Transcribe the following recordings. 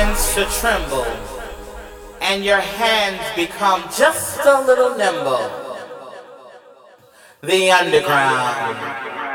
Begins to tremble and your hands become just a little nimble. The underground.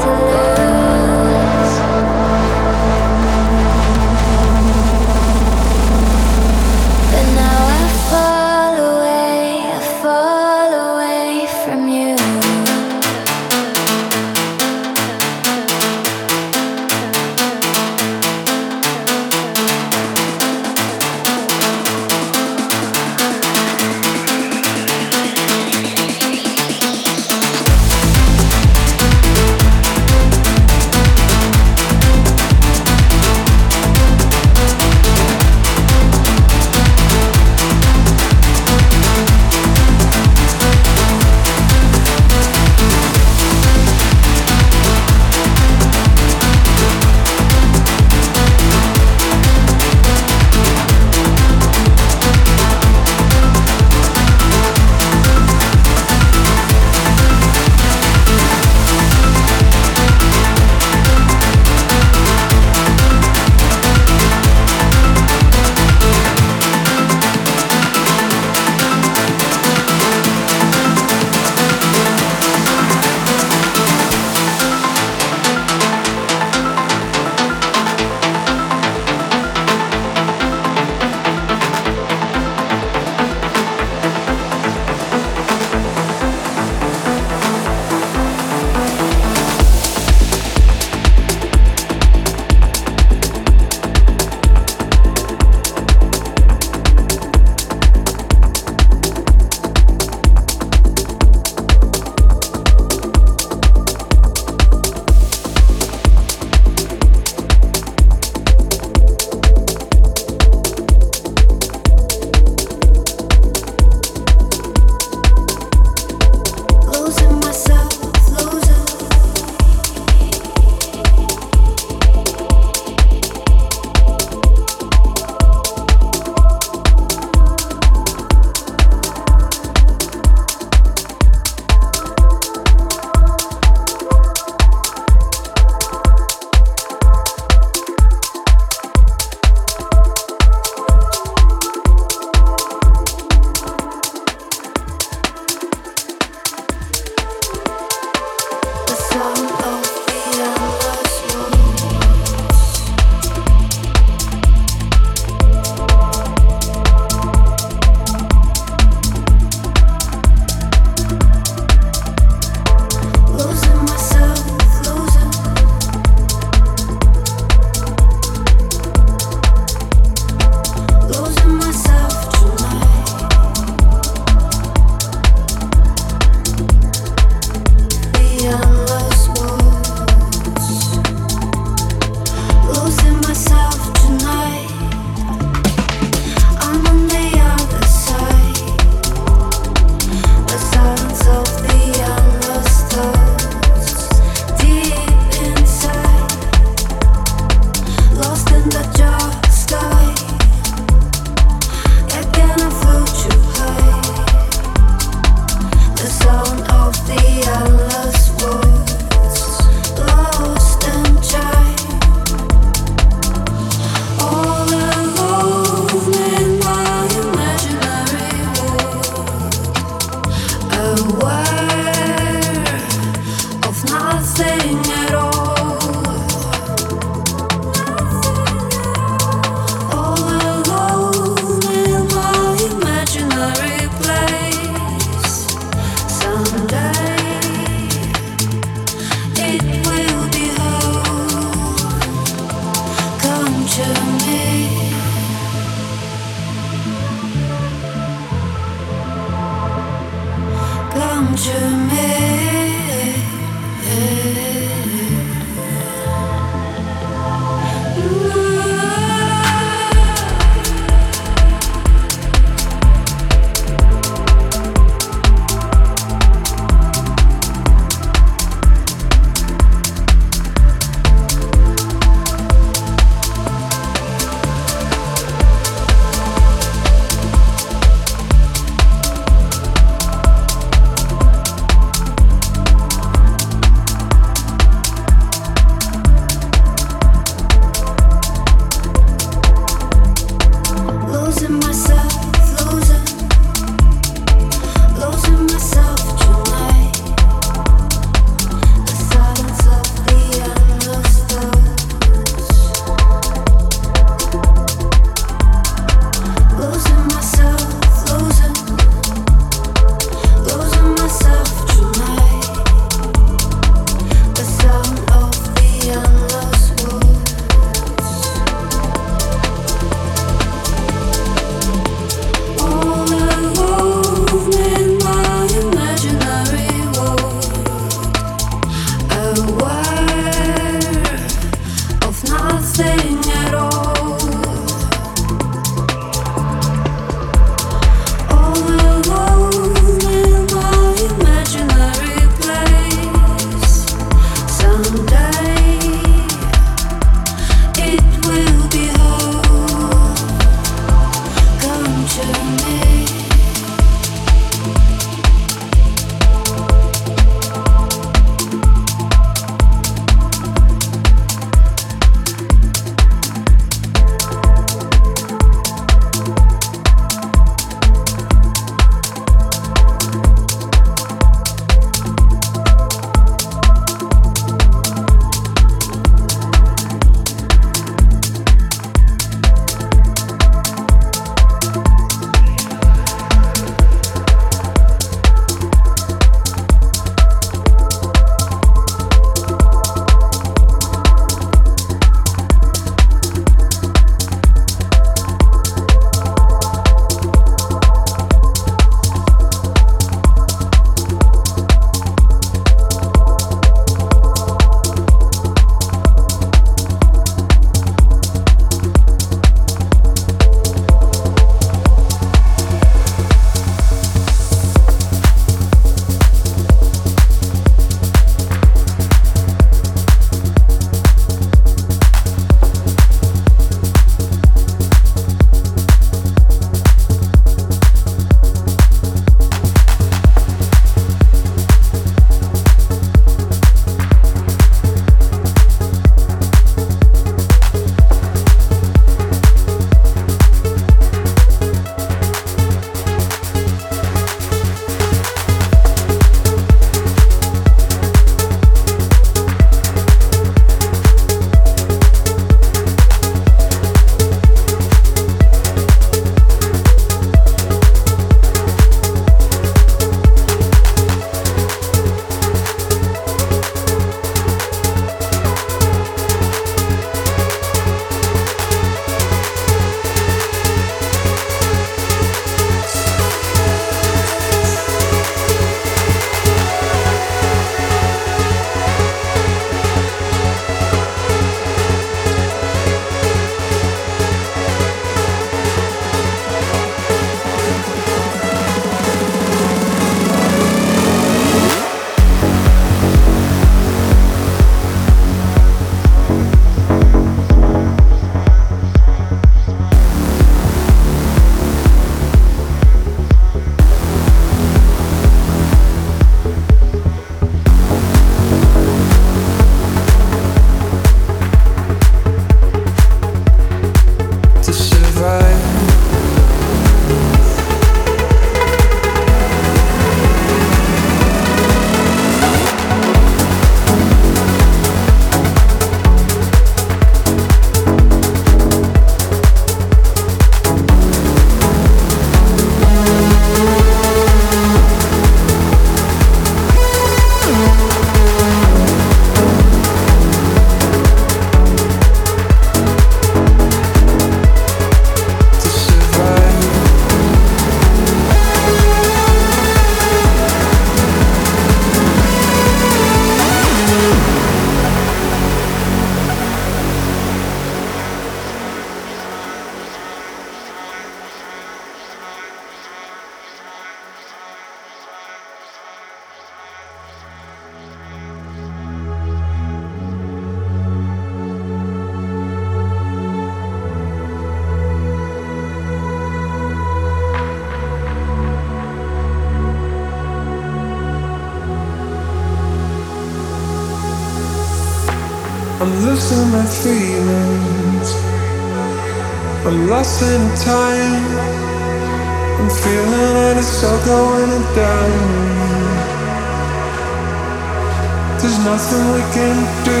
There's nothing we can do.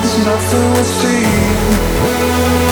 There's nothing we see.